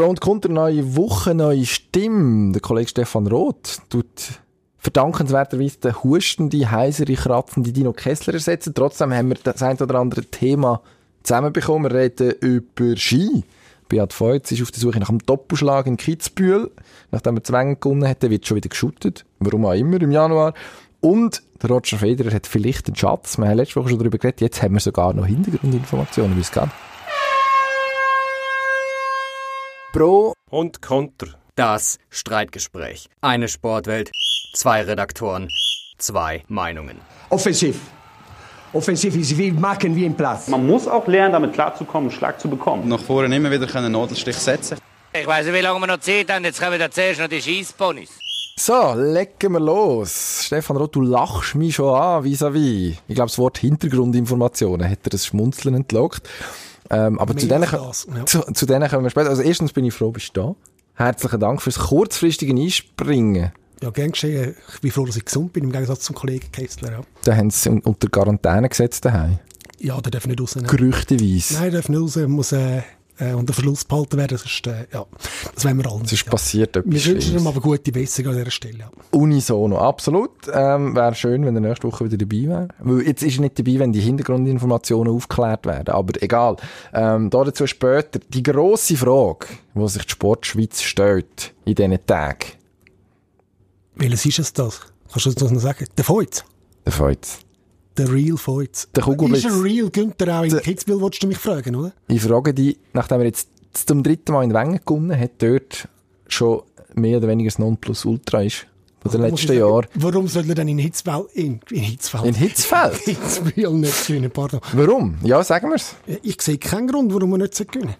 Pro und Konter, neue Woche, neue Stimme. Der Kollege Stefan Roth tut verdankenswerterweise den hustende, heisere, kratzende Dino Kessler ersetzen. Trotzdem haben wir das ein oder andere Thema zusammenbekommen. Wir reden über Ski. Beat Feutz ist auf der Suche nach einem Doppelschlag in Kitzbühel. Nachdem er Zwänge gewonnen hat, wird schon wieder geschuttet. Warum auch immer im Januar. Und der Roger Federer hat vielleicht einen Schatz. Wir haben letzte Woche schon darüber geredet. Jetzt haben wir sogar noch Hintergrundinformationen, wie es geht. Pro und Contra. Das Streitgespräch. Eine Sportwelt, zwei Redaktoren, zwei Meinungen. Offensiv. Offensiv ist wie machen wie im Platz. Man muss auch lernen, damit klarzukommen, einen Schlag zu bekommen. Nach vorne immer wieder einen Nadelstich setzen. Ich weiß nicht, wie lange wir noch Zeit haben. Jetzt kommen wir zuerst noch die Schießponys. So, legen wir los. Stefan Roth, du lachst mich schon an, vis-à-vis. Ich glaube, das Wort Hintergrundinformationen hat er das Schmunzeln entlockt. Ähm, aber zu denen, das, ja. zu, zu denen kommen wir später. Also erstens bin ich froh, bist du da. Herzlichen Dank fürs kurzfristige Einspringen. Ja, gern geschehen. Ich bin froh, dass ich gesund bin, im Gegensatz zum Kollegen Kessler. Ja, Da haben sie unter Quarantäne gesetzt daheim. ja der darf nicht raus. Nein, Gerüchteweise. Nein, der darf nicht raus. Muss äh, äh, unter Verschluss behalten werden. Sonst, äh, ja, das wollen wir alle Es nicht. ist passiert ja. etwas Wir wünschen ihm aber gute Besserung an dieser Stelle. Ja. Unisono, absolut. Ähm, wäre schön, wenn er nächste Woche wieder dabei wäre. Weil jetzt ist er nicht dabei, wenn die Hintergrundinformationen aufgeklärt werden. Aber egal. Ähm, da dazu später. Die grosse Frage, die sich die Sportschweiz stellt in diesen Tagen. Welches ist es das? Kannst du das noch sagen? Der Feuz. Der Feuz. Der Real Feuz. Der Kugelblitz. Ist er real Günther auch in Der- Kitzbühel, wolltest du mich fragen, oder? Ich frage dich, nachdem er jetzt zum dritten Mal in Wengen gewonnen hat, dort schon mehr oder weniger das Nonplusultra ist von den letzten Jahren. Warum soll er dann in Hitzfeld, in, in Hitzfeld, In Hitzfeld? Kitzbühel nicht gewinnen, pardon. Warum? Ja, sagen wir's. Ich sehe keinen Grund, warum er nicht gewinnen sollte.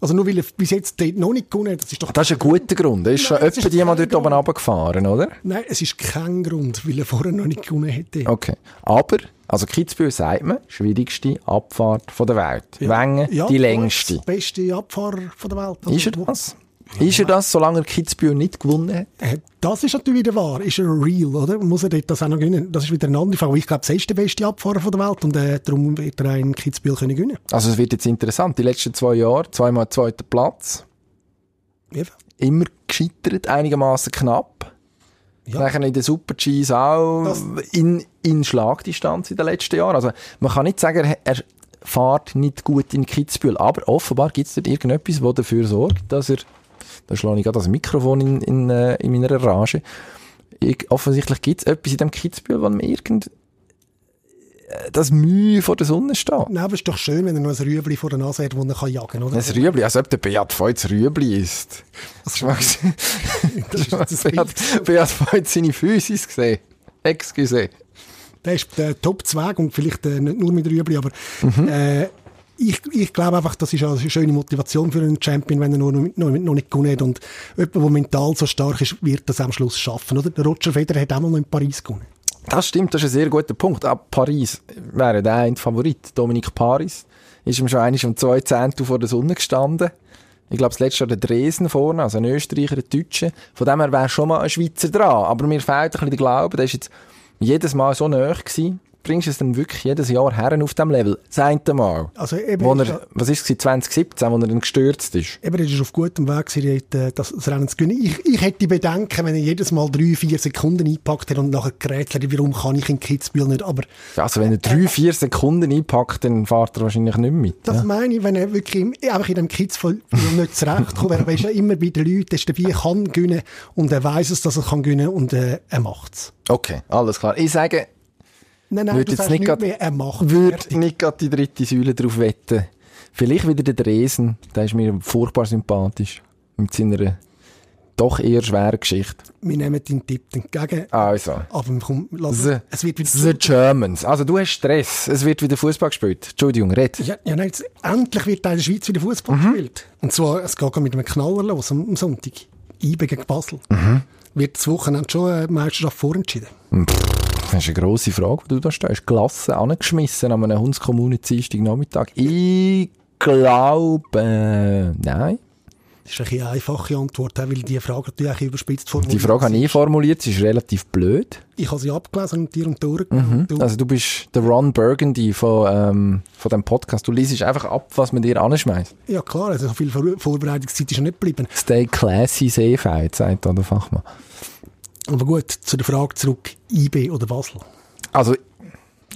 Also nur weil er bis jetzt dort noch nicht gewonnen hat, das ist doch... Das ist ein guter Grund. Ist schon etwa kein dort oben runtergefahren, oder? Nein, es ist kein Grund, weil er vorher noch nicht gewonnen hätte. Okay. Aber, also Kitzbühel sagt man, schwierigste Abfahrt von der Welt. Wengen, Ja, die längste. Beste Abfahrer von der Welt. Also, Ist er das? Ist er das, solange er Kitzbühel nicht gewonnen hat? Äh, Das ist natürlich wieder wahr. Ist er real, oder? Muss er dort das auch noch gewinnen? Das ist wieder eine andere Frage. Aber Ich glaube, er ist der beste Abfahrer von der Welt und äh, darum wird er in Kitzbühel können gewinnen. Also es wird jetzt interessant. Die letzten zwei Jahre, zweimal zweiter Platz. Ja. Immer gescheitert, einigermaßen knapp. Ja. Nachher in den Super-Gs auch Das- in, in Schlagdistanz in den letzten Jahren. Also man kann nicht sagen, er, fährt nicht gut in Kitzbühel, aber offenbar gibt es dort irgendetwas, das dafür sorgt, dass er, da schlage ich gerade das Mikrofon in, in, äh, in meiner Rage, ich, offensichtlich gibt es etwas in dem Kitzbühel, was mir irgend äh, das Mühe vor der Sonne steht. Nein, aber es ist doch schön, wenn er noch ein Rüebli vor der Nase hat, das er kann jagen kann, oder? Ein Rüebli, als ob der Beat Feutz Rüebli isst. Also, mal das ist das Beat, Beat Feutz seine Physis gesehen. Excuse. Der ist der Top-Zweig und vielleicht äh, nicht nur mit Rüebli, aber äh, ich, ich glaube einfach, das ist eine schöne Motivation für einen Champion, wenn er noch, noch, noch nicht gewonnen hat. Und jemand, der mental so stark ist, wird das am Schluss schaffen. Oder? Der Roger Federer hat auch mal noch in Paris gewonnen. Das stimmt, das ist ein sehr guter Punkt. Auch Paris wäre der ein Favorit. Dominik Paris ist ihm schon eigentlich um zwei Zehntel vor der Sonne gestanden. Ich glaube, das letzte Jahr der Dresen vorne, also ein Österreicher, ein Deutscher. Von dem her wäre schon mal ein Schweizer dran. Aber mir fehlt ein bisschen der Glaube, der ist jetzt jedes Mal so nahe gewesen. Bringst du es dann wirklich jedes Jahr her auf dem Level? Das eine Mal. Also eben, Wo er, er, was ist es, 2017, wo er dann gestürzt ist? eben, er ist auf gutem Weg, äh, das, das Rennen zu gewinnen. Ich, ich hätte Bedenken, wenn er jedes Mal drei, vier Sekunden eingepackt hat und nachher gerätselt, warum kann ich in Kitzbühel nicht. Aber Also wenn er drei, vier Sekunden einpackt, dann fährt er wahrscheinlich nicht mehr mit. Das ja. meine ich, wenn er wirklich im, einfach in dem Kitzbühel nicht zurechtkommt. Er ist ja immer bei den Leuten, er ist dabei, er kann gewinnen und er weiß es, dass er kann gewinnen und äh, er macht's. Okay, alles klar. Ich sage, Nein, nein, Würde jetzt nicht grad- mehr, er macht würde nicht gerade die dritte Säule drauf wetten. Vielleicht wieder der Dresen, der ist mir furchtbar sympathisch. Mit seiner doch eher schweren Geschichte. Wir nehmen deinen Tipp entgegen. Also, Aber komm, lass, the, es wird wieder the Germans. Also du hast Stress, es wird wieder Fußball gespielt. Entschuldigung, red. Ja, ja nein, jetzt, endlich wird in der Schweiz wieder Fußball Mhm. gespielt. Und zwar, es geht mit einem Knaller los am, am Sonntag. IB gegen Basel. Mhm. Wird das Wochenende schon eine Meisterschaft vorentschieden. Das ist eine grosse Frage, die du da stellst. Glasse angeschmissen an einem Hundskommunen Dienstag Nachmittag. Ich glaube, nein. Das ist eine einfache Antwort, weil die Frage natürlich überspitzt formuliert Die Frage habe ich formuliert, sie ist relativ blöd. Ich habe sie abgelesen und dir und durchgenommen. Mhm. Also du bist der Ron Burgundy von, ähm, von dem Podcast. Du liest einfach ab, was man dir anschmeißt. Ja klar, also so viel Vor Vorbereitungszeit ist ja nicht geblieben. Stay classy, Seefeld, sagt da der Fachmann. Aber gut, zu der Frage zurück, IB oder Basel? Also,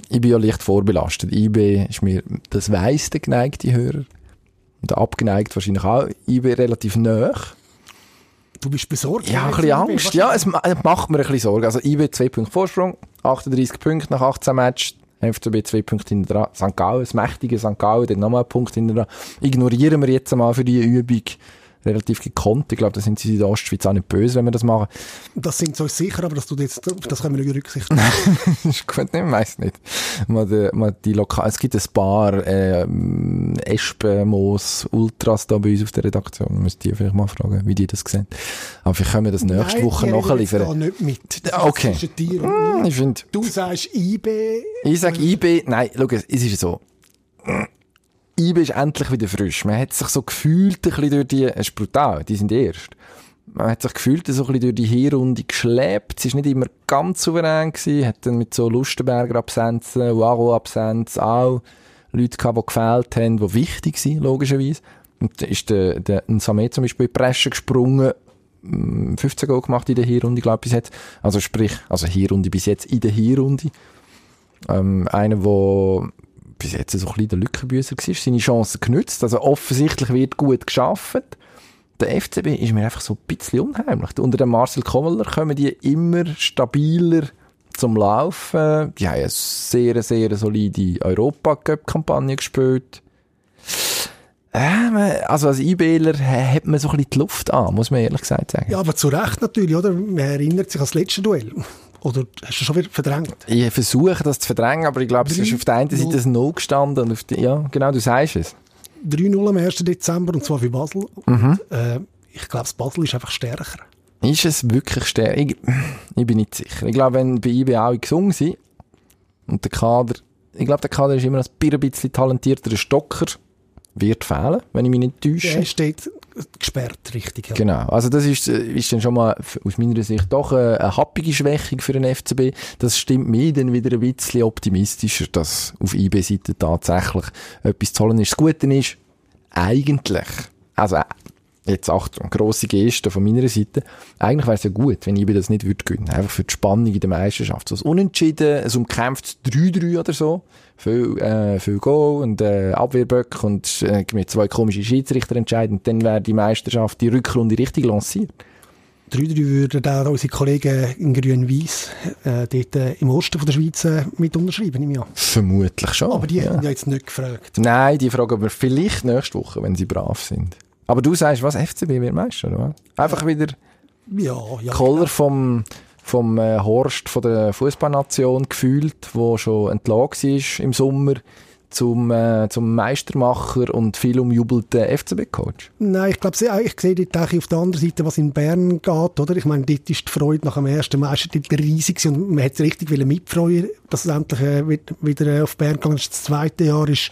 ich bin ja leicht vorbelastet. IB ist mir das weisste geneigte Hörer. Und abgeneigt wahrscheinlich auch. IB relativ nah. Du bist besorgt? Ja, ein bisschen Angst. Ja, es macht mir ein bisschen Sorge. Also IB 2 Punkte Vorsprung, 38 Punkte nach 18 Matches. FCB 2 Punkte hinter dran. St. Gallen, das mächtige St. Gallen, dann nochmal einen Punkt hinter dran. Ignorieren wir jetzt einmal für diese Übung relativ gekonnt. Ich glaube, da sind sie in der Ostschweiz auch nicht böse, wenn wir das machen. Das sind so sicher, aber dass du jetzt, das können wir nicht Rücksicht nehmen. das ist gut, ich weiss nicht. Die, mal die Lokal es gibt ein paar äh, Espenmoos Ultras da bei uns auf der Redaktion. Wir müssen die vielleicht mal fragen, wie die das sehen. Aber vielleicht können wir das nächste Nein, Woche nachliefern. Nein, nicht mit. Das okay. Hm, ich find, du sagst IB. Ich sage IB. Nein, schau, es ist so. IBE ist endlich wieder frisch. Man hat sich so gefühlt ein bisschen durch die, es ist brutal, die sind erst. Man hat sich gefühlt so ein bisschen durch die Hinrunde geschleppt. Es ist nicht immer ganz souverän gewesen. Hat dann mit so Lustenberger Absenzen, Waro Absenz auch Leute gehabt, die gefehlt haben, die wichtig sind, logischerweise. Und da ist der, der Nsame zum Beispiel in die Bresche gesprungen, 15 mm, Goal gemacht in der Hinrunde, glaube ich, bis jetzt. Also sprich, also Hinrunde bis jetzt in der Hinrunde. Ähm, einer, der bis jetzt so ein bisschen der Lückenbüßer war, seine Chancen genützt. Also offensichtlich wird gut geschafft. Der FCB ist mir einfach so ein bisschen unheimlich. Unter dem Marcel Kommeler kommen die immer stabiler zum Laufen. Die haben eine sehr, sehr solide Europacup-Kampagne gespielt. Äh, also als IBler hat man so ein bisschen die Luft an, muss man ehrlich gesagt sagen. Ja, aber zu Recht natürlich, oder? Man erinnert sich an das letzte Duell. Oder hast du schon wieder verdrängt? Ich versuche das zu verdrängen, aber ich glaube, es ist auf der einen Seite ein No gestanden und auf die, ja, genau, du sagst es. 3-0 am 1. Dezember und zwar für Basel. Mhm. äh, ich glaube, Basel ist einfach stärker. Ist es wirklich stärker? Ich, ich, bin nicht sicher. Ich glaube, wenn bei IB auch gesungen sind und der Kader, ich glaube, der Kader ist immer ein bisschen talentierter Stocker, wird fehlen, wenn ich mich nicht täusche. Der steht gesperrt, richtig. Ja. Genau. Also das ist, äh, ist dann schon mal aus meiner Sicht doch eine, eine happige Schwächung für den FCB. Das stimmt mich dann wieder ein bisschen optimistischer, dass auf IB-Seite tatsächlich etwas zu holen ist. Das Gute ist, eigentlich, also jetzt Achtung, grosse Geste von meiner Seite. Eigentlich wäre es ja gut, wenn IB das nicht würde gewinnen. Einfach für die Spannung in der Meisterschaft. So ein Unentschieden, ein umkämpftes 3-3 oder so. Viel, äh, viel Goal und äh, Abwehrböck und äh, mit zwei komischen Schiedsrichter entscheiden. Dann wäre die Meisterschaft, die Rückrunde richtig lanciert. 3-3 würden auch unsere Kollegen in Grün-Weiss äh, dort äh, im Osten von der Schweiz äh, mit unterschreiben im Jahr. Vermutlich schon. Aber die ja. haben ja jetzt nicht gefragt. Nein, die fragen wir vielleicht nächste Woche, wenn sie brav sind. Aber du sagst, was, FCB wird Meister, oder? Einfach wieder ja, ja, Koller ja. vom, vom äh, Horst von der Fußballnation gefühlt, wo schon entlagen war im Sommer zum, äh, zum Meistermacher und viel umjubelten FCB-Coach? Nein, ich glaube, ich sehe dort auf der anderen Seite, was in Bern geht, oder? Ich meine, dort ist die Freude nach dem ersten Meister riesig und man hat es richtig mitfreuen, dass es endlich äh, wieder äh, auf Bern gegangen ist. Das zweite Jahr ist,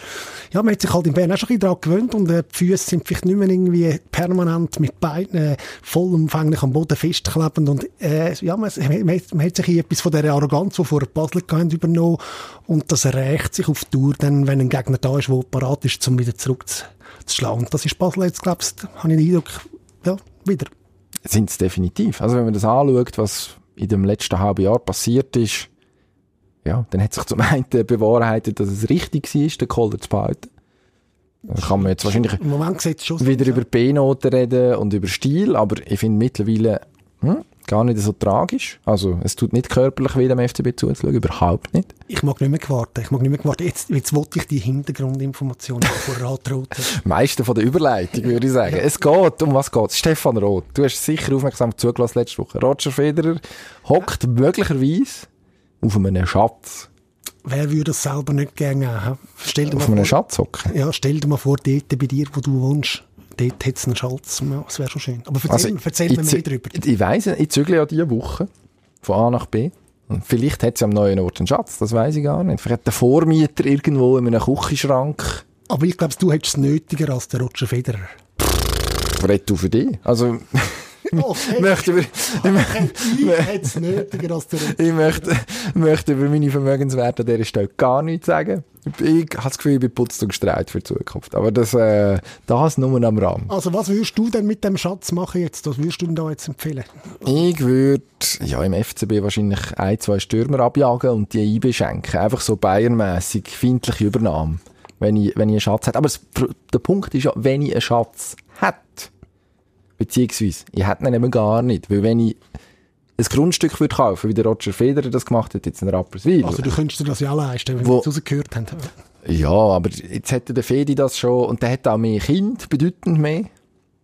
ja, man hat sich halt in Bern auch schon ein bisschen daran gewöhnt und äh, die Füße sind vielleicht nicht mehr irgendwie permanent mit Beinen äh, vollumfänglich am Boden festklebend und äh, ja, man, man, man, hat sich etwas von der Arroganz, die vor Basel gehabt übernommen und das rächt sich auf Tour dann, wenn ein Gegner da ist, der parat ist, um wieder zurückzuschlagen. Und das ist Basel jetzt, glaube ich, habe ich den Eindruck, ja, wieder. Sind es definitiv. Also wenn man das anschaut, was in dem letzten halben Jahr passiert ist, ja, dann hat sich zum einen bewahrheitet, dass es richtig war, den Kohler zu behalten. Dann kann man jetzt wahrscheinlich wieder über B-Noten reden und über Stil, aber ich finde mittlerweile, hm, gar nicht so tragisch. Also, es tut nicht körperlich weh, dem FCB zuzuschauen, überhaupt nicht. Ich mag nicht mehr warten. Ich mag nicht mehr warten. Jetzt, jetzt wollte ich die Hintergrundinformationen von Roth. Meiste von der Überleitung, würde ich sagen. Es geht, um was geht Stefan Roth, du hast sicher aufmerksam zugelassen letzte Woche. Roger Federer hockt möglicherweise auf einem Schatz. Wer würde das selber nicht gerne haben? Stell dir auf einem Schatz hocken? Ja, stell dir mal vor, dort bei dir, wo du wohnst dort hat es einen Schalz. Das wäre schon schön. Aber erzähl, also, erzähl mir mehr darüber. Ich weiss, ich zügle ja diese Woche von A nach B. Und vielleicht hat sie am neuen Ort einen Schatz, das weiß ich gar nicht. Vielleicht hat der Vormieter irgendwo in einem Küchenschrank. Aber ich glaube, du hättest es nötiger als der Roger Federer. ich rede für dich. Also, Okay. möchte über, Ich hätte es nötiger als der ich möchte, möchte über meine Vermögenswerte an dieser Stelle gar nichts sagen. Ich habe das Gefühl, ich bin putzt und gestreit für die Zukunft. Aber das, äh, das nur am Rahmen. Also was würdest du denn mit dem Schatz machen jetzt? Was würdest du denn da jetzt empfehlen? Ich würde ja, im FCB wahrscheinlich ein, zwei Stürmer abjagen und die IB schenken. Einfach so bayernmässig feindliche Übernahme, wenn ich, wenn ich einen Schatz hätte. Aber das, der Punkt ist ja, wenn ich einen Schatz hätte, beziehungsweise ich hätte ihn eben gar nicht, weil wenn ich ein Grundstück würde kaufen, wie der Roger Federer das gemacht hat, jetzt in Rapperswil. Also du könntest dir das ja leisten, wenn Wo- wir jetzt rausgehört haben. Ja, aber jetzt hätte der Fedi das schon und der hat auch mehr Kind, bedeutend mehr.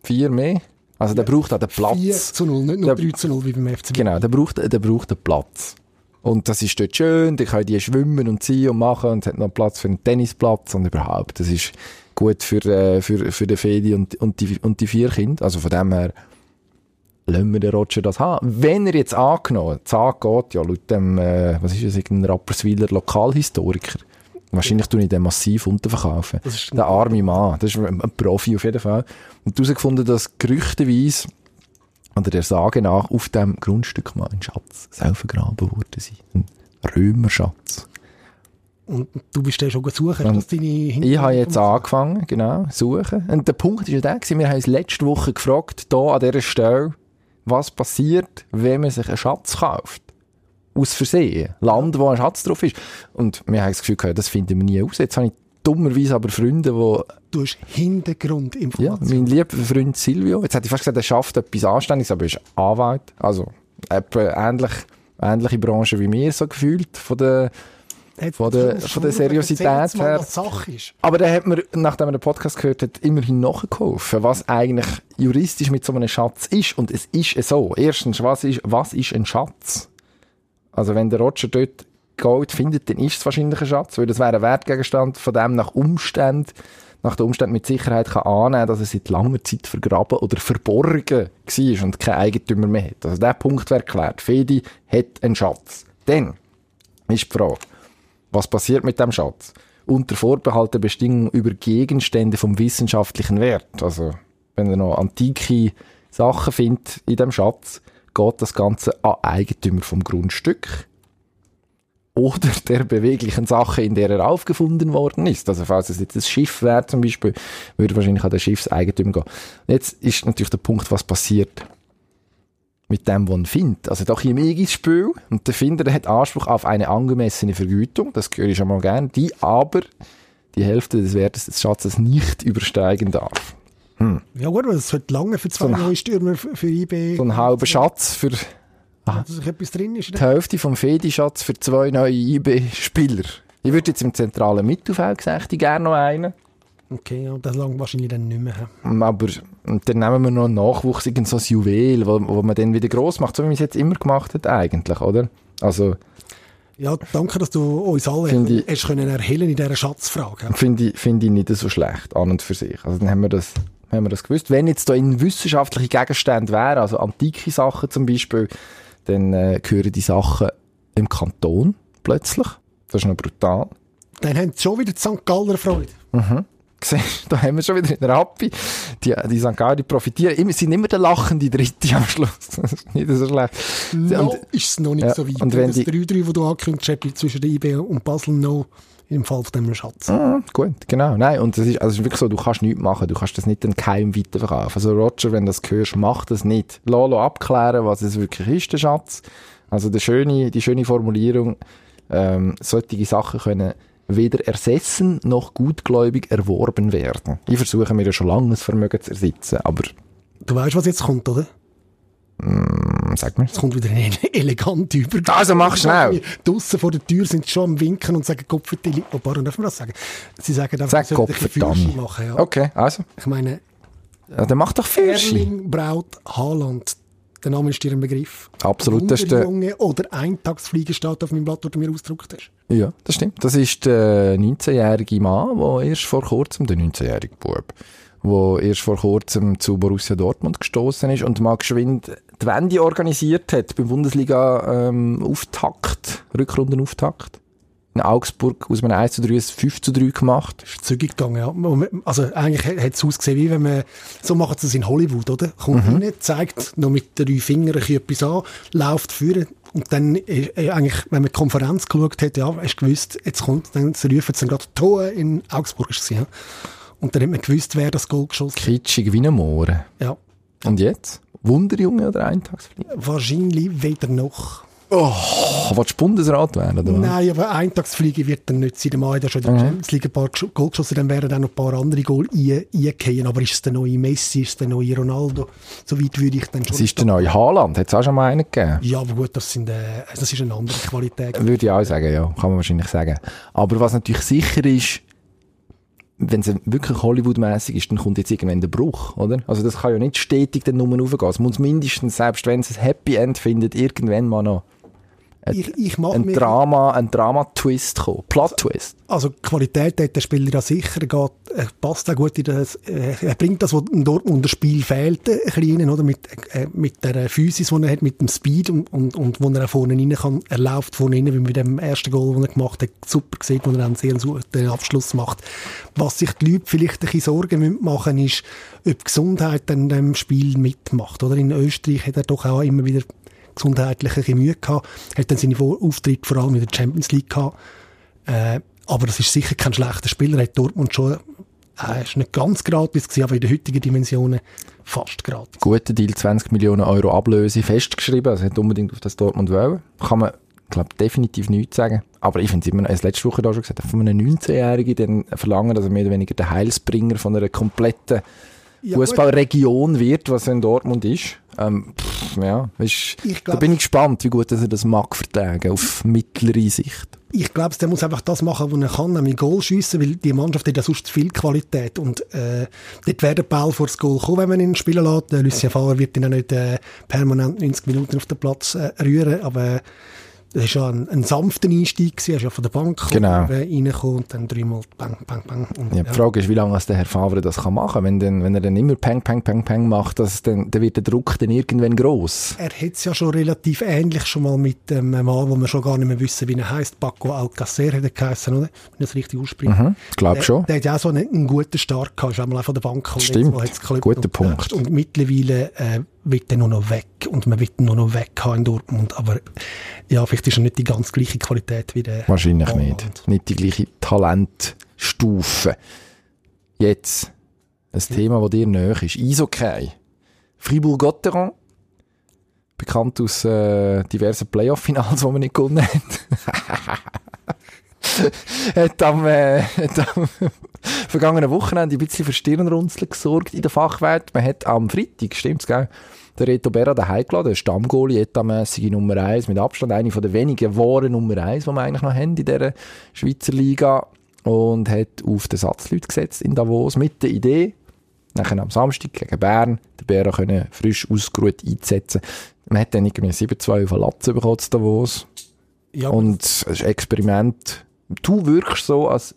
Vier mehr. Also der braucht auch den Platz. 4 zu 0, nicht nur Der- 3 zu 0 wie beim FCB. Genau, der braucht, der braucht einen Platz. Und das ist dort schön, da können die schwimmen und ziehen und machen und es hat noch Platz für einen Tennisplatz und überhaupt. Das ist gut für, äh, für, für den Fedi und, und, die, und die vier Kinder. Also von dem her lassen wir den Roger das haben. Wenn er jetzt angenommen, das angeht, ja, laut dem, äh, was ist das, irgendein Rapperswiler Lokalhistoriker, wahrscheinlich tue ich den massiv unterverkaufen. Das ist ein- der arme Mann, das ist ein ein Profi auf jeden Fall. Und herausgefunden, dass gerüchteweise oder der Sage nach auf dem Grundstück mal ein Schatz soll vergraben worden sein. Ein Römerschatz. Und du bist ja schon. Und dass deine Ich habe jetzt angefangen, genau, suchen. Und der Punkt ist ja der, wir haben uns letzte Woche gefragt, hier an dieser Stelle, was passiert, wenn man sich einen Schatz kauft? Aus Versehen. Land, wo ein Schatz drauf ist. Und wir haben das Gefühl gehabt, das finden wir nie aus. Jetzt habe ich dummerweise aber Freunde, die Du hast Ja, Hintergrundinformationen. mein lieber Freund Silvio, jetzt hätte ich fast gesagt, er schafft etwas Anständiges, aber er ist Anwalt. Also, etwa ähnlich, ähnliche Branche wie mir, so gefühlt, von der, Hat von der- von der Seriosität mal, her. Aber der hat mir, nachdem er den Podcast gehört hat, immerhin nachgeholfen, was eigentlich juristisch mit so einem Schatz ist. Und es ist so. Erstens, was ist, was ist ein Schatz? Also, wenn der Roger dort Gold findet, dann ist es wahrscheinlich ein Schatz, weil das wäre ein Wertgegenstand, von dem nach Umständen, nach den Umständen mit Sicherheit kann annehmen, dass er seit langer Zeit vergraben oder verborgen war und kein Eigentümer mehr hat. Also, der Punkt wäre geklärt. Fedi hat einen Schatz. Dann ist die Frage, was passiert mit dem Schatz? Unter Vorbehalt der Bestimmung über Gegenstände vom wissenschaftlichen Wert. Also, wenn er noch antike Sachen findet in dem Schatz, geht das Ganze an Eigentümer vom Grundstück oder der beweglichen Sache, in der er aufgefunden worden ist. Also falls es jetzt ein Schiff wäre zum Beispiel, würde wahrscheinlich an den Schiffseigentümer gehen. Jetzt ist natürlich der Punkt, was passiert mit dem, was er findet. Also da kommt ich ins Spiel und der Finder der hat Anspruch auf eine angemessene Vergütung, das höre ich schon mal gerne, die aber die Hälfte des Wertes des Schatzes nicht übersteigen darf. Ja gut, aber es wird lange für zwei So neue Stürmer für, IB. So ein halber Schatz für sich etwas drin ist. die Hälfte vom Fedi-Schatz für zwei neue IB-Spieler. Ich würde jetzt im zentralen Mittelfeld gesagt, ich gerne noch einen. Okay, ja, das lange wahrscheinlich dann nicht mehr. Aber dann nehmen wir noch einen Nachwuchs, irgend so ein Juwel, wo, wo man dann wieder gross macht, so wie man es jetzt immer gemacht hat eigentlich, oder? Also Ja, danke, dass du uns alle ich- hast können erhellen in dieser Schatzfrage. finde ich, finde ich nicht so schlecht an und für sich. Also dann haben wir das, haben wir das gewusst. Wenn jetzt da in wissenschaftliche Gegenstände wären, also antike Sachen zum Beispiel, dann äh, gehören die Sachen im Kanton plötzlich. Das ist noch brutal. Dann haben sie schon wieder die St. Galler Freude. Siehst da haben wir schon wieder in der Rappi. Die, die St. Gaudi profitieren. Immer, sind immer der lachende Dritte am Schluss. Das ist nicht so schlecht. No, Und- ist es noch nicht ja, so weit. und wenn das die- 3-3, das du angekündigt hast, zwischen der IB und Basel noch im Fall von diesem Schatz. Ah, gut, genau. Nein, und es ist, also es ist wirklich so, du kannst nichts machen. Du kannst das nicht den Keim weiterverkaufen. Also Roger, wenn du das hörst, mach das nicht. Lolo abklären, was es wirklich ist, der Schatz. Also die schöne, die schöne Formulierung, ähm, solche Sachen können weder ersessen noch gutgläubig erworben werden. Ich versuche mir ja schon lange das Vermögen zu ersetzen, aber Du weißt, was jetzt kommt, oder? hm, sag mir. Es kommt wieder ein elegant über. Also mach schnell. Draussen vor der Tür sind schon am Winken und sagen Kopfverteilung. Oh, pardon, darf man das sagen? Sie sagen einfach, Sag machen. Ja. Okay, also. Ich meine, Ja, dann mach doch Fürschi. Erling Braut Haaland. Der Name ist dir ein Begriff. Absolut, das ist der- Wunderjunge oder Eintagsfliege steht auf meinem Blatt, das du mir ausgedruckt hast. Ja, das stimmt. Das ist der 19-jährige Mann, der erst vor kurzem, der 19-jährige Bub, der erst vor kurzem zu Borussia Dortmund gestoßen ist und mal geschwind die Wende organisiert hat beim Bundesliga ähm, Auftakt, Rückrundenauftakt. In Augsburg aus einem 1 zu 3 ein 5 zu 3 gemacht. Ist zügig gegangen, ja. Also eigentlich hat es ausgesehen, wie wenn man, so machen sie es in Hollywood, oder? Kommt mhm. rein, zeigt noch mit drei Fingern etwas an, läuft führen und dann, äh, eigentlich, wenn man die Konferenz geschaut hat, ja, hast du gewusst, jetzt kommt, dann sie rufen dann gerade Tor in Augsburg, ist es, ja. Und dann hat man gewusst, wer das Goal geschossen hat. Kitschig wie ein Moor. Ja. Und jetzt? Wunderjunge oder Eintagsfliege? Wahrscheinlich weder noch. Oh, willst du Bundesrat werden, oder Nein, aber Eintagsfliege wird dann nicht sein. Der Mann hat schon in der Champions League ein paar Goal geschossen, dann wären dann noch ein paar andere Goal eingehen. Aber ist es der neue Messi, ist es der neue Ronaldo? So weit würde ich dann schon... Es ist der neue Haaland, hat es auch schon mal einen gegeben? Ja, aber gut, das, sind, äh, das ist eine andere Qualität. Würde ich auch sagen, ja. Kann man wahrscheinlich sagen. Aber was natürlich sicher ist, wenn es wirklich Hollywood-mäßig ist, dann kommt jetzt irgendwann der Bruch, oder? Also das kann ja nicht stetig dann nur aufgehen. Es muss mindestens, selbst wenn es ein Happy End findet, irgendwann mal noch ich, ich ein Drama, ein Drama-Twist kommen, Plot-Twist. Also Qualität hat der Spieler ja sicher, geht, er passt auch gut in das, äh, er bringt das, was in Dortmunder Spiel fehlt, ein bisschen oder mit, äh, mit der Physis, die er hat, mit dem Speed und, und, und wo er auch vorne rein kann, er läuft vorne rein, wie mit dem ersten Goal, den er gemacht hat, super gesehen, wo er dann sehr den Abschluss macht. Was sich die Leute vielleicht ein bisschen Sorgen machen ist, ob die Gesundheit dann dem Spiel mitmacht, oder? In Österreich hat er doch auch immer wieder gesundheitliche Mühe gehabt, hat dann seine Auftritte vor allem in der Champions League gehabt. Äh, aber das ist sicher kein schlechter Spieler, hat Dortmund schon äh, ist nicht ganz gratis gewesen, aber in den heutigen Dimensionen fast gratis. Guter Deal, 20 Millionen Euro Ablöse festgeschrieben, also hat unbedingt auf das Dortmund wollen. Kann man, glaube definitiv nichts sagen. Aber ich finde es immer noch, letzte Woche da schon gesagt, von einem 19-Jährigen dann verlangen, dass er mehr oder weniger der Heilsbringer von einer kompletten ja, Fußballregion wird, was in Dortmund ist. Ähm, pff, ja, ist, glaub, da bin ich gespannt, wie gut dass er das mag vertragen auf mittlere Sicht. Ich glaube, der muss einfach das machen, was er kann, nämlich Goal schiessen, weil die Mannschaft hat ja sonst viel Qualität und äh, dort der Ball vor das Goal kommen, wenn man ihn spielen lässt. Lucien Favre wird ihn auch nicht äh, permanent 90 Minuten auf den Platz äh, rühren, aber das war ja ein, ein sanfter Einstieg, gewesen. er ist ja von der Bank genau. reingekommen und dann dreimal bang, bang, bang. Und, ja, die Frage ist, wie lange der Herr Favre das kann machen kann. Wenn, dann, wenn er dann immer peng, peng, peng, peng macht, das, dann, dann wird der Druck dann irgendwann gross. Er hat es ja schon relativ ähnlich schon mal mit ähm, Mann, wo wir schon gar nicht mehr wissen, wie er heisst. Paco Alcacer hat er geheißen, oder? Wenn ich das richtig ausspreche. Mhm, glaube schon. Der hat ja auch so einen, einen guten Start gehabt, ist einmal von der Bank gekommen. Stimmt, guter Punkt. Und mittlerweile äh, wird er nur noch weg und man wird nur noch weg haben in Dortmund. Aber ja, vielleicht ist er nicht die ganz gleiche Qualität wie der. Wahrscheinlich nicht. Nicht die gleiche Talentstufe. Jetzt ein Thema, das dir näher ist. Eishockey. Fribourg-Gotteron. Bekannt aus äh, diversen Playoff-Finals, die man nicht gewonnen hat. hat am, äh, hat am vergangenen Wochenende ein bisschen für Stirnrunzeln gesorgt in der Fachwelt. Man hat am Freitag, stimmt's, gell? Der Reto Berra daheim geladen, der Stammgoalie, etatmässige Nummer 1, mit Abstand eine von der wenigen wahren Nummer 1, die wir eigentlich noch haben in dieser Schweizer Liga. Und hat auf den Satzleute gesetzt in Davos mit der Idee, nachher am Samstag gegen Bern, den Berra können frisch ausgeruht einzusetzen. Man hat dann irgendwie 7-2 auf Latz bekommen zu Davos. Ja, und das Experiment. Du wirkst so, als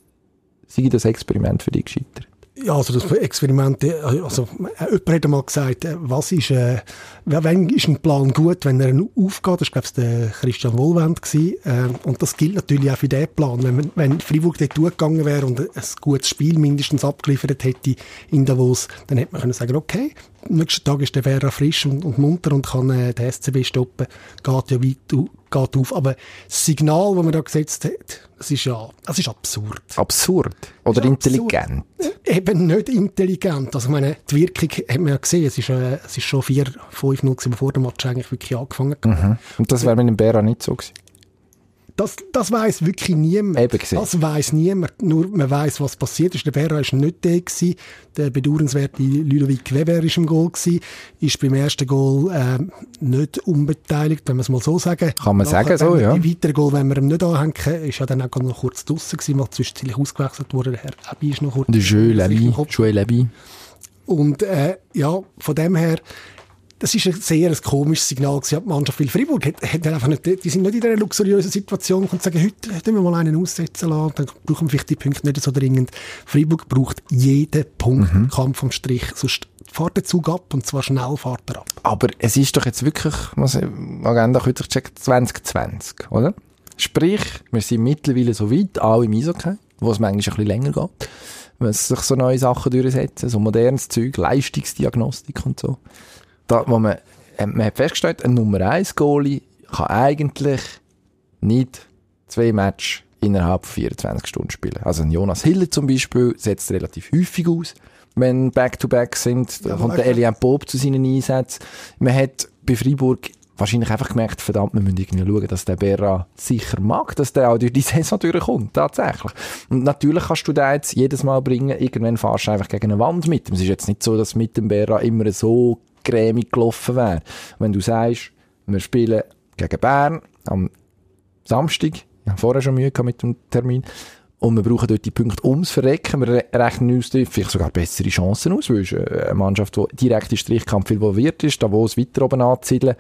sei das Experiment für dich gescheitert. Ja, also das Experiment, also jemand hat einmal gesagt, äh, was ist, äh, wenn ist ein Plan gut, wenn er aufgeht, das war glaube ich der Christian Wohlwend äh, und das gilt natürlich auch für diesen Plan, wenn, wenn Freiburg dort durchgegangen wäre und ein gutes Spiel mindestens abgeliefert hätte in Davos, dann hätte man können sagen, okay, am nächsten Tag ist der Vera frisch und, und munter und kann äh, den SCB stoppen, geht ja weit, geht auf, aber das Signal, das man da gesetzt hat, das ist ja, das ist absurd. Absurd? Oder intelligent? Absurd. Eben nicht intelligent. Also ich meine, die Wirkung hat man ja gesehen. Es ist, äh, es ist schon 4-5-0 bevor der Match eigentlich wirklich angefangen. Mhm. Und das wäre mit dem Bera nicht so gewesen? Das, das weiß wirklich niemand. Eben das weiß niemand. Nur man weiß, was passiert ist. Der Berra ist nicht der gewesen. Der bedauernswerte Ludovic Weber ist im Goal gewesen. Ist beim ersten Goal äh, nicht unbeteiligt, wenn man es mal so sagen. Kann man Nachher, sagen so, ja. Die weiteren Goal, wenn wir ihm nicht anhängen, ist ja dann auch noch kurz draussen gewesen, mal zwischenzeitlich ausgewechselt worden. Der Herr Abi ist noch kurz. Der Joël Abi. Joël Abi. Und äh, ja, von dem her das ist ein sehr komisches Signal gewesen die Mannschaft, weil Freiburg hat, hat einfach nicht, die sind nicht in dieser luxuriösen Situation und sagen, heute können wir mal einen aussetzen lassen, dann brauchen wir vielleicht die Punkte nicht so dringend. Freiburg braucht jeden Punkt mhm. Kampf vom Strich, sonst fährt der Zug ab und zwar schnell fährt er ab. Aber es ist doch jetzt wirklich, was Agenda kürzlich checkt, 2020, oder? Sprich, wir sind mittlerweile so weit, auch im Eishockey, wo es manchmal ein bisschen länger geht, wenn sich so neue Sachen durchsetzen, so modernes Zeug, Leistungsdiagnostik und so. Da, wo man, äh, man hat festgestellt, ein Nummer 1 Goalie kann eigentlich nicht zwei Matches innerhalb von 24 Stunden spielen. Also ein Jonas Hiller zum Beispiel setzt relativ häufig aus, wenn Back-to-Back sind. Da Ja, kommt der. Elian Bob zu seinen Einsätzen. Man hat bei Freiburg wahrscheinlich einfach gemerkt, verdammt, wir müssen irgendwie schauen, dass der Berra sicher mag, dass der auch durch die Saison durchkommt, tatsächlich. Und natürlich kannst du den jetzt jedes Mal bringen, irgendwann fahrst du einfach gegen eine Wand mit. Es ist jetzt nicht so, dass mit dem Berra immer so cremig gelaufen wäre. Wenn du sagst, wir spielen gegen Bern am Samstag, ich habe vorher schon Mühe gehabt mit dem Termin, und wir brauchen dort die Punkte ums Verrecken. Wir re- rechnen uns dort vielleicht sogar bessere Chancen aus, weil es ist eine Mannschaft, die direkt in Strichkampf involviert ist, da wo es weiter oben anzusiedeln.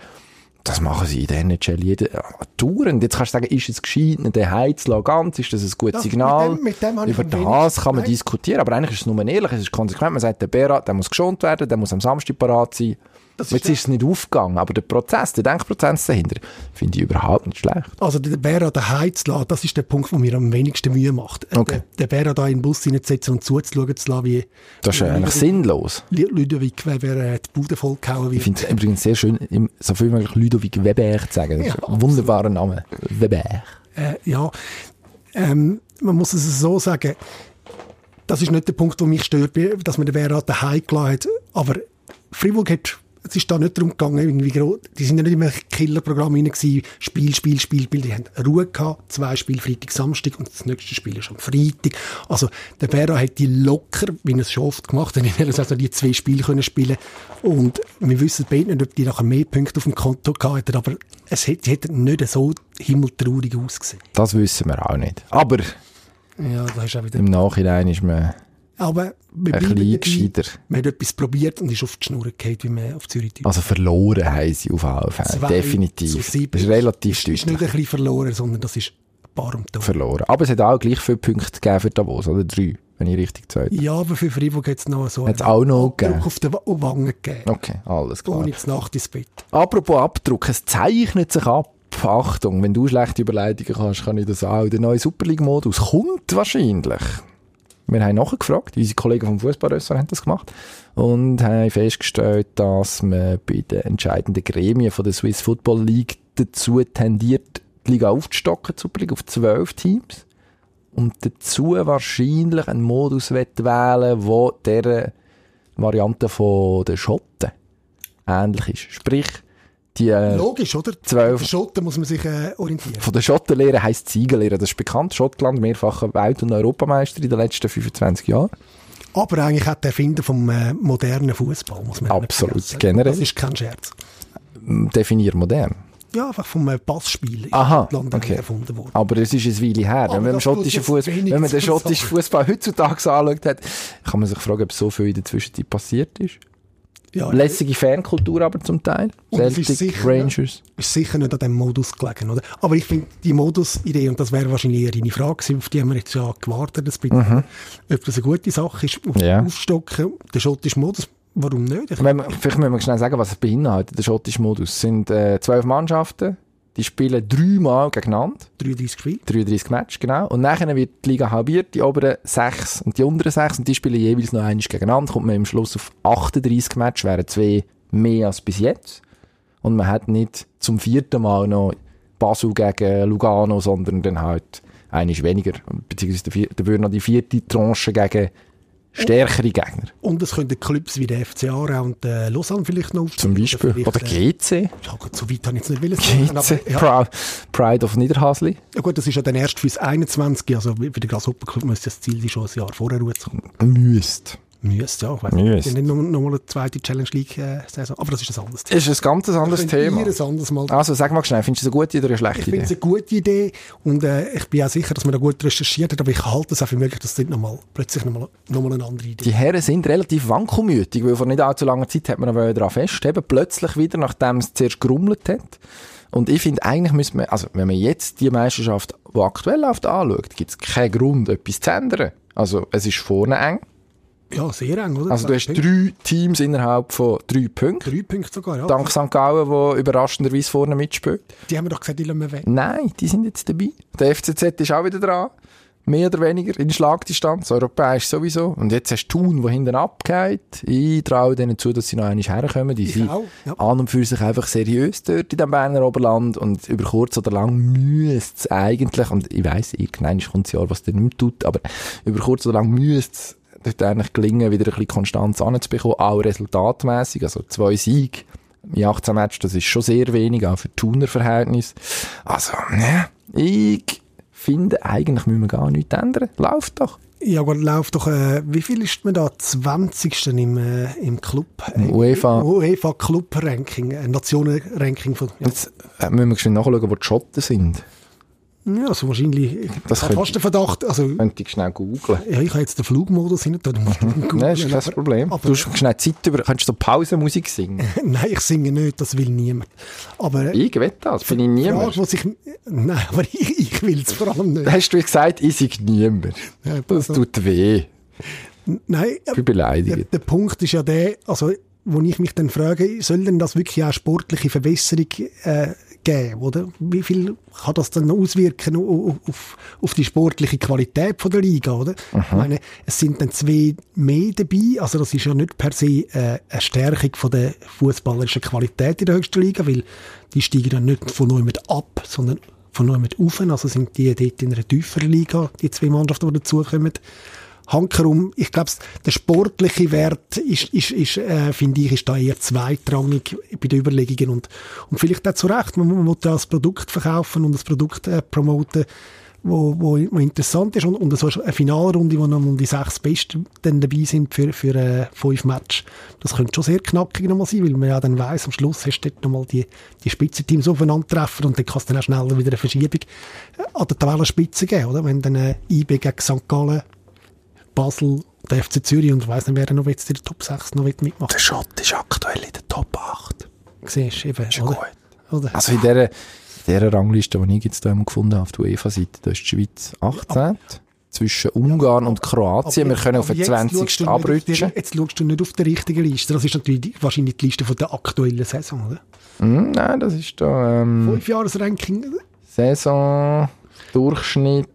Das machen sie in der NHL jede Tour. Und jetzt kannst du sagen, ist es gescheit, den Heiz zu lassen, ganz, ist das ein gutes Das- mit Signal? dem- mit dem habe ich Über das kann man Nein. diskutieren, aber eigentlich ist es nur ehrlich, es ist konsequent. Man sagt, der Berat, der muss geschont werden, der muss am Samstag parat sein. Das ist Jetzt ist es nicht aufgegangen, aber der Prozess, der Denkprozess dahinter, finde ich überhaupt nicht schlecht. Also der Bär an daheim zu lassen, das ist der Punkt, der mir am wenigsten Mühe macht. Okay. Der, der Bär da in den Bus hineinzusetzen und zuzuschauen zu lassen, wie Das ist wie eigentlich Ludovic- sinnlos. Ludwig Weber äh, die Bude vollgehauen Ich wird. finde es übrigens sehr schön, so viel wie möglich Ludovic Weber zu sagen. Das ist Ja, ein wunderbarer Name. Weber. Äh, ja, ähm, man muss es so sagen, das ist nicht der Punkt, der mich stört, dass man den an daheim gelassen hat. Aber Freiburg hat, es ist da nicht darum gegangen, irgendwie gro- die sind ja nicht immer Killerprogramm rein gewesen, Spiel, Spiel, Spiel, Spiel. Die haben Ruhe gehabt, zwei Spiele Freitag, Samstag und das nächste Spiel ist am Freitag. Also, der Bär hat die locker, wie er es schon oft gemacht hat, in der Saison die zwei Spiele können spielen Und wir wissen beide nicht, ob die nachher mehr Punkte auf dem Konto gehabt hätten, aber es hätte, hätte nicht so himmeltraurig ausgesehen. Das wissen wir auch nicht. Aber Ja, da ist auch wieder. im Nachhinein ist man Aber wir ein bisschen gescheiter. Man hat etwas probiert und ist auf die Schnur gefallen, wie man auf Zürich tut. Also verloren haben sie auf Fall. Zwei Definitiv. Das ist relativ ist, ist nicht deutlich ein bisschen verloren, sondern das ist ein paar um verloren. Aber es hat auch gleich viele Punkte gegeben für Davos, oder? Drei, wenn ich richtig zähle. Ja, aber für Freiburg hat es noch so Hat's auch noch Abdruck gegeben? auf Wa- Wangen gegeben. Okay, alles klar. Ohne Nacht ins Bett. Apropos Abdruck, es zeichnet sich ab. Achtung, wenn du schlechte Überleitungen kannst, kann ich das auch. Der neue Super League-Modus kommt wahrscheinlich. Wir haben nachgefragt, unsere Kollegen vom Fußballressort haben das gemacht und haben festgestellt, dass man bei den entscheidenden Gremien von der Swiss Football League dazu tendiert, die Liga aufzustocken, Super League auf zwölf Teams und dazu wahrscheinlich einen Modus wählen, wo der Variante von den Schotten ähnlich ist. Sprich, die äh, Logisch, oder? zwölf- Auf Schotten muss man sich äh, orientieren. von der Schottenlehre heisst Ziegenlehre. Das ist bekannt. Schottland, mehrfacher Welt- und Europameister in den letzten 25 Jahren. Aber eigentlich auch der Erfinder vom äh, modernen Fußball, muss man Absolut, generell. Das ist kein Scherz. Definier modern. Ja, einfach vom äh, Passspiel ist Aha, okay. erfunden worden. Aber es ist ein Weile her. Wenn man, schottischen tut jetzt Fuß, wenig wenn man den schottischen. Fußball heutzutage anschaut hat, kann man sich fragen, ob so viel in der Zwischenzeit passiert ist. Ja, Lässige Fankultur aber zum Teil. Und es ist Celtic, sicher- Rangers. ist sicher nicht an dem Modus gelegen, oder? Aber ich finde, die Modus-Idee, und das wäre wahrscheinlich eher eine Frage auf die haben wir jetzt ja gewartet, ein bisschen, ob das eine gute Sache ist, auf Mhm. Ja. aufstocken, der schottische Modus, warum nicht? Ich, Wenn vielleicht müssen wir schnell sagen, was es beinhaltet. Der schottische Modus Es sind äh, zwölf Mannschaften, die spielen dreimal gegeneinander. 33 Spiele. 33 Matches, genau. Und nachher wird die Liga halbiert, die oberen sechs und die unteren sechs, und die spielen jeweils noch einmal gegeneinander. Kommt man im Schluss auf 38 Matches, wären zwei mehr als bis jetzt. Und man hat nicht zum vierten Mal noch Basel gegen Lugano, sondern dann halt einiges weniger. Beziehungsweise dafür noch die vierte Tranche gegen stärkere Gegner. Und es könnten Clubs wie der FC Aarau und äh, Lausanne vielleicht noch Zum Beispiel. Oder, Oder äh, GC. Ja gut, so weit habe ich jetzt nicht wollen GC. aber, ja, Pride of Niederhasli. ja gut, das ist ja dann erst fürs 21, also für den Grasshopper-Club müsste das Ziel sein, schon ein Jahr vorher rauszukommen. Müsst. Müsste, ja. Ich weiss Müsste. nicht, nochmal noch eine zweite Challenge League-Saison, aber das ist ein anderes Thema. Ist ein ganz anderes Thema. ein anderes Mal Also sag mal schnell, findest du es eine gute oder eine schlechte Ich finde Idee? es eine gute Idee und äh, ich bin auch sicher, dass man da gut recherchiert hat, aber ich halte es auch für möglich, dass dort noch mal, plötzlich nochmal noch mal eine andere Idee Die Herren sind relativ wankelmütig, weil vor nicht allzu langer Zeit hat man noch daran festheben, plötzlich wieder, nachdem es zuerst gerummelt hat. Und ich finde, eigentlich müsste man, also wenn man jetzt die Meisterschaft, die aktuell läuft, anschaut, gibt es keinen Grund, etwas zu ändern. Also es ist vorne eng, Ja, sehr eng, oder? Also du hast drei Teams innerhalb von drei Punkten. Drei Punkte sogar, ja. Dank St. Gallen, der überraschenderweise vorne mitspielt. Die haben wir doch gesagt, die lassen wir weg. Nein, die sind jetzt dabei. Der FCZ ist auch wieder dran. Mehr oder weniger in Schlagdistanz, europäisch sowieso. Und jetzt hast du Thun, der hinten abgeht. Ich traue denen zu, dass sie noch einmal herkommen. Die Ich sind auch, ja. an und für sich einfach seriös dort in dem Berner Oberland. Und über kurz oder lang müsste es eigentlich, und ich weiss, irgendwann kommt das Jahr, was der nicht tut, aber über kurz oder lang müsste es dort eigentlich gelingen, wieder ein bisschen Konstanz anzubekommen, auch resultatmäßig. Also zwei Siege in 18 Matches, das ist schon sehr wenig, auch für Thuner Verhältnis. Also, ne, ich finde, eigentlich müssen wir gar nichts ändern. Läuft doch. Ja, aber läuft doch, äh, wie viel ist man da? 20. im, äh, im Club? Im UEFA. UEFA Club Ranking, äh, Nationen-Ranking von, ja, Jetzt äh, müssen wir schnell nachschauen, wo die Schotten sind. Ja, also wahrscheinlich, ich Das habe könnte- fast den Verdacht, also, Könnte ich schnell googlen. ja, ich habe jetzt den Flugmodus hinter, da musst du googeln, Nein, ist kein aber- Problem. Aber, Du hast schnell Zeit über, kannst du so Pausenmusik singen? nein, ich singe nicht, das will niemand. Aber, Ich wette das, bin ich Frage, niemand. was ich, nein, aber ich, ich will es vor allem nicht. Hast du gesagt, ich sei niemand? Ja, Das tut weh. Nein, Ich bin Der, beleidigt. der Punkt ist ja der, also, wo ich mich dann frage, soll denn das wirklich auch sportliche Verbesserung äh, geben, oder? Wie viel kann das dann auswirken auf, auf, auf die sportliche Qualität von der Liga, oder? Ich meine, es sind dann zwei mehr dabei, also das ist ja nicht per se äh, eine Stärkung von der fußballerischen Qualität in der höchsten Liga, weil die steigen dann nicht von neuem ab, sondern von neuem auf, also sind die dort in einer tieferen Liga, die zwei Mannschaften, die dazukommen. Hankerum, ich glaube, der sportliche Wert ist, ist, ist äh, finde ich, ist da eher zweitrangig bei den Überlegungen und, und vielleicht auch zu Recht. Man, man muss ja das Produkt verkaufen und das Produkt äh, promoten, wo, wo, wo interessant ist und, und so eine Finalrunde, wo noch die sechs Besten dann dabei sind für, für äh, fünf Matches. Das könnte schon sehr knackig nochmal sein, weil man ja dann weiss, am Schluss hast du dort nochmal die, die Spitzenteams aufeinandertreffen und dann kann es dann auch schneller wieder eine Verschiebung äh, an der Tabellenspitze geben, oder? Wenn dann äh, IB gegen St. Gallen Basel, der FC Zürich und ich weiss nicht, wer noch jetzt in der Top 6 noch mitmachen Der Schott ist aktuell in der Top 8. Siehst du, eben, Ist ja oder? gut. oder? Also in dieser, in dieser Rangliste, die ich jetzt da gefunden habe, auf der UEFA-Seite, da ist die Schweiz 18. Zwischen Ungarn und Kroatien. Wir können auf den jetzt schaust 20. du nicht auf abrutschen. die- Jetzt schaust du nicht auf die richtige Liste. Das ist natürlich die, wahrscheinlich die Liste von der aktuellen Saison, oder? Hm, nein, das ist da ähm, Fünf Jahresranking. Saison, Durchschnitt.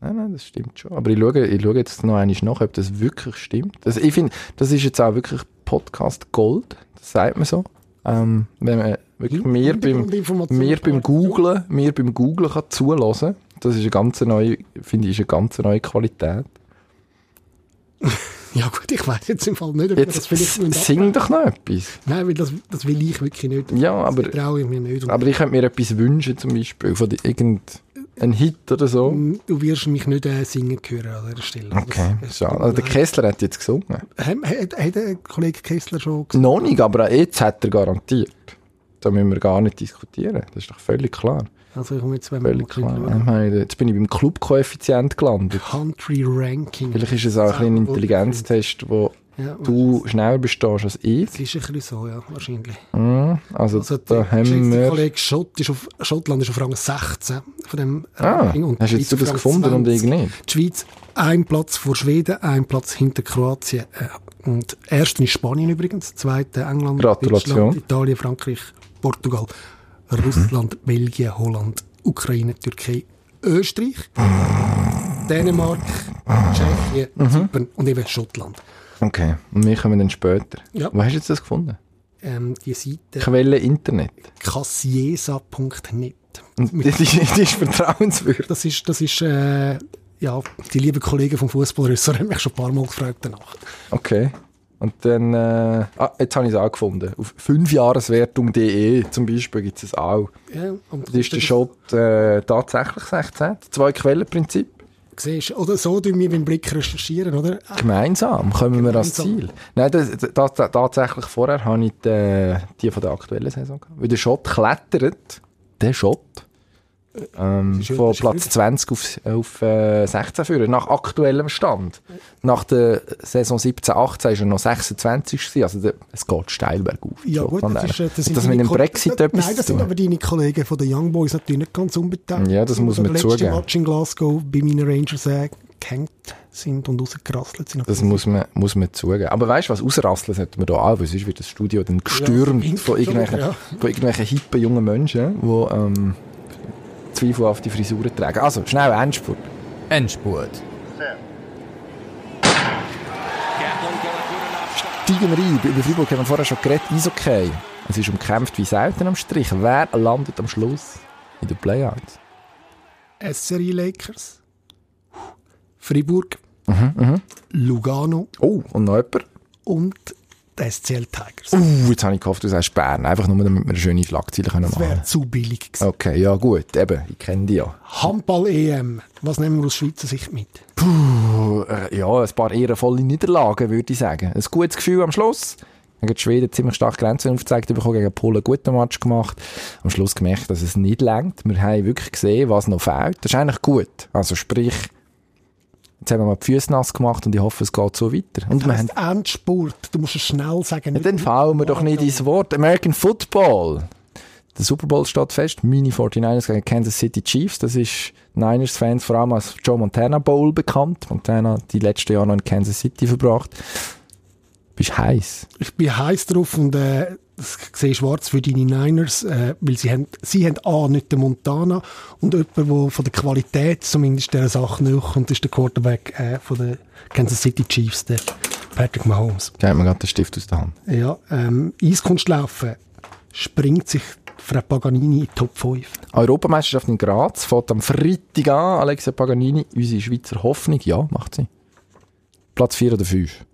Nein, nein, das stimmt schon. Aber ich schaue, ich schaue jetzt noch einmal nach, ob das wirklich stimmt. Das, ich finde, das ist jetzt auch wirklich Podcast Gold. Das sagt man so. Ähm, wenn man wirklich mir beim, mir beim Googlen, mir beim Googlen kann zulassen. Das ist eine ganz neue, finde ich, eine ganz neue Qualität. Ja gut, ich weiß jetzt im Fall nicht, ob wir das Jetzt vielleicht sing doch noch etwas. Nein, weil das, das will ich wirklich nicht. Ja, aber- Das traue ich mir nicht. Aber ich könnte mir etwas wünschen, zum Beispiel, von die- irgendein Hit oder so. du wirst mich nicht äh, singen hören an dieser Stelle. Okay, Das- schade. Also der Kessler hat jetzt gesungen. Hat, hat, der Kollege Kessler schon gesagt? Noch nicht, aber jetzt hat er garantiert. Da müssen wir gar nicht diskutieren. Das ist doch völlig klar. Also ich komme jetzt, wir Völlig klar. meine, Jetzt bin ich beim Club-Koeffizient gelandet. Country Ranking. Vielleicht ist es auch ein, ein Intelligenztest, wo Ja, du schneller bestehst als ich. Das ist ein bisschen so, ja, wahrscheinlich. Mhm. Also, Also da haben wir... Kollege Schott ist auf, Schottland ist auf Rang 16 von dem Ah, Ranking und hast jetzt du das gefunden und 20. ich nicht? Die Schweiz ein Platz vor Schweden, ein Platz hinter Kroatien. Äh, Und ersten ist Spanien übrigens, zweite England. Deutschland, Italien, Frankreich, Portugal, Russland, Belgien, Holland, Ukraine, Türkei, Österreich, Dänemark, Tschechien, Mhm. Zypern und eben Schottland. Okay, und wir kommen dann später. Ja. Wo hast du jetzt das gefunden? Ähm, die Seite Quelle Internet. cassiesa.net. Und die, die, die ist vertrauenswürdig. Das ist, das ist äh, ja, die lieben Kollegen vom Fußballressort haben mich schon ein paar Mal gefragt danach. Okay. Und dann, äh, ah, jetzt habe ich es auch gefunden. Auf 5jahreswertung.de zum Beispiel gibt es es auch. Ja, und Das ist der Shot äh, tatsächlich 16. Zwei Quellenprinzip. Siehst, oder so tun wir beim Blick recherchieren, oder? Gemeinsam kommen wir ans. Ziel. Nein, das, das, das, tatsächlich vorher habe ich die, die von der aktuellen Saison gehabt. Weil der Shot klettert, der Shot, ähm, von das Platz 20 auf, auf äh, 16 führen, nach aktuellem Stand. Nach der Saison 17, 18 ist er noch 26 gewesen, also der, es geht steil bergauf. Ja gut, Schottland das ist, äh, das sind Hat das mit dem Brexit etwas Nein, das sind aber deine Kollegen von den Young Boys natürlich nicht ganz unbeteiligt. Ja, das muss man Der letzte zugeben. Match in Glasgow bei meinen Rangers äh, gehängt sind und rausgerasselt sind. Das muss man, muss man zugeben. Aber weißt du was, ausrasseln sollten wir da auch, weil sonst wird das Studio dann gestürmt Ja, von, irgendwelchen, ja. von irgendwelchen hippen jungen Menschen, die ähm, Zweifel auf die Frisuren tragen. Also, schnell, Endspurt. Endspurt. Steigen wir ein. Über Freiburg haben wir vorher schon geredet. Eishockey. Es ist umkämpft wie selten am Strich. Wer landet am Schluss in den Playouts? SRI Lakers, Fribourg, Mhm, Lugano Oh, und noch jemand? und die SCL Tigers. Uh, jetzt habe ich gehofft, du sagst Bern. Einfach nur, damit wir eine schöne Schlagzeile können Das wäre machen zu billig gewesen. Okay, ja gut. Eben, ich kenne die ja. Handball-EM, was nehmen wir aus Schweizer Sicht mit? Puh, äh, ja, ein paar ehrenvolle Niederlagen, würde ich sagen. Ein gutes Gefühl am Schluss. Die Schweden ziemlich stark Grenzen aufgezeigt bekommen, gegen Polen einen guten Match gemacht. Am Schluss gemerkt, dass es nicht längt. Wir haben wirklich gesehen, was noch fehlt. Das ist eigentlich gut. Also sprich, jetzt haben wir mal die Füße nass gemacht und ich hoffe, es geht so weiter. Und wir haben, Das Endspurt, du musst es schnell sagen. ja, dann fallen wir doch nicht ins Wort. American Football. Der Super Bowl steht fest. Mini 49ers gegen Kansas City Chiefs. Das ist Niners-Fans vor allem als Joe Montana Bowl bekannt. Montana die letzten Jahre noch in Kansas City verbracht. Bist heiß. Ich bin heiß drauf und äh, das sehe schwarz für deine Niners, äh, weil sie haben, sie haben A, nicht den Montana und jemand, der von der Qualität zumindest dieser Sache nachkommt, ist der Quarterback äh, von den Kansas City Chiefs, der Patrick Mahomes. Da hat mir gerade den Stift aus der Hand. Ja, ähm, Eiskunstlaufen springt sich Fred Paganini in die Top 5. Europameisterschaft in Graz fährt am Freitag an. Alexia Paganini, unsere Schweizer Hoffnung. Ja, macht sie. Platz 4 oder 5.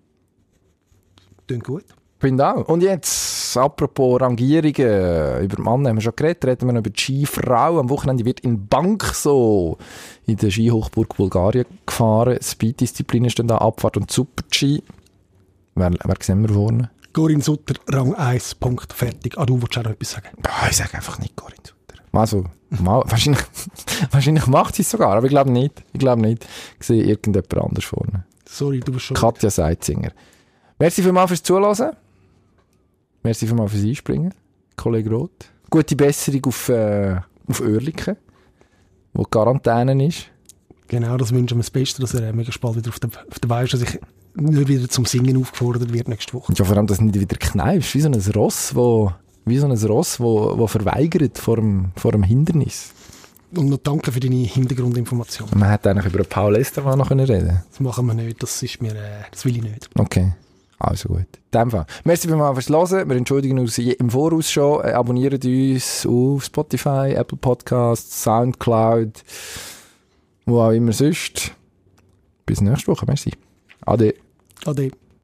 Klingt gut. Finde auch. Und jetzt, apropos Rangierungen, über Mann haben wir schon geredet, reden wir noch über die Skifrau. Am Wochenende wird in Bank so in der Skihochburg Bulgarien gefahren. Speed-Disziplinen stehen da, Abfahrt und Super-G. Wer, wer sehen wir vorne? Corinne Sutter, Rang 1, Punkt, fertig. Ah, du wolltest auch noch etwas sagen. Ah, ich sage einfach nicht Corinne Sutter. Also, mal, wahrscheinlich, wahrscheinlich macht sie es sogar, aber ich glaube nicht. Ich glaube nicht. Ich sehe irgendjemand anders vorne. Sorry, du bist schon... Katja Seitzinger. Merci vielmals fürs Zuhören. Merci vielmals fürs Einspringen, Kollege Roth. Gute Besserung auf, äh, auf Oerlikon, wo die Quarantäne ist. Genau, das wünschen wir das Beste, dass er äh, mega spät wieder auf der, auf der Beine ist, dass ich nicht wieder zum Singen aufgefordert wird nächste Woche. Ja, vor allem, dass du nicht wieder kneifst, wie so ein Ross, wo, wie so ein Ross, wo, wo verweigert vor dem, vor dem Hindernis. Und noch danke für deine Hintergrundinformation. Man hätte eigentlich über Paul Estermann noch reden können. Das machen wir nicht, das ist mir, äh, das will ich nicht. Okay. Also gut. In dem Fall. Merci vielmals fürs Hören. Wir entschuldigen uns im Voraus schon. Äh, abonniert uns auf Spotify, Apple Podcasts, Soundcloud, wo auch immer sonst. Bis nächste Woche. Merci. Ade. Ade.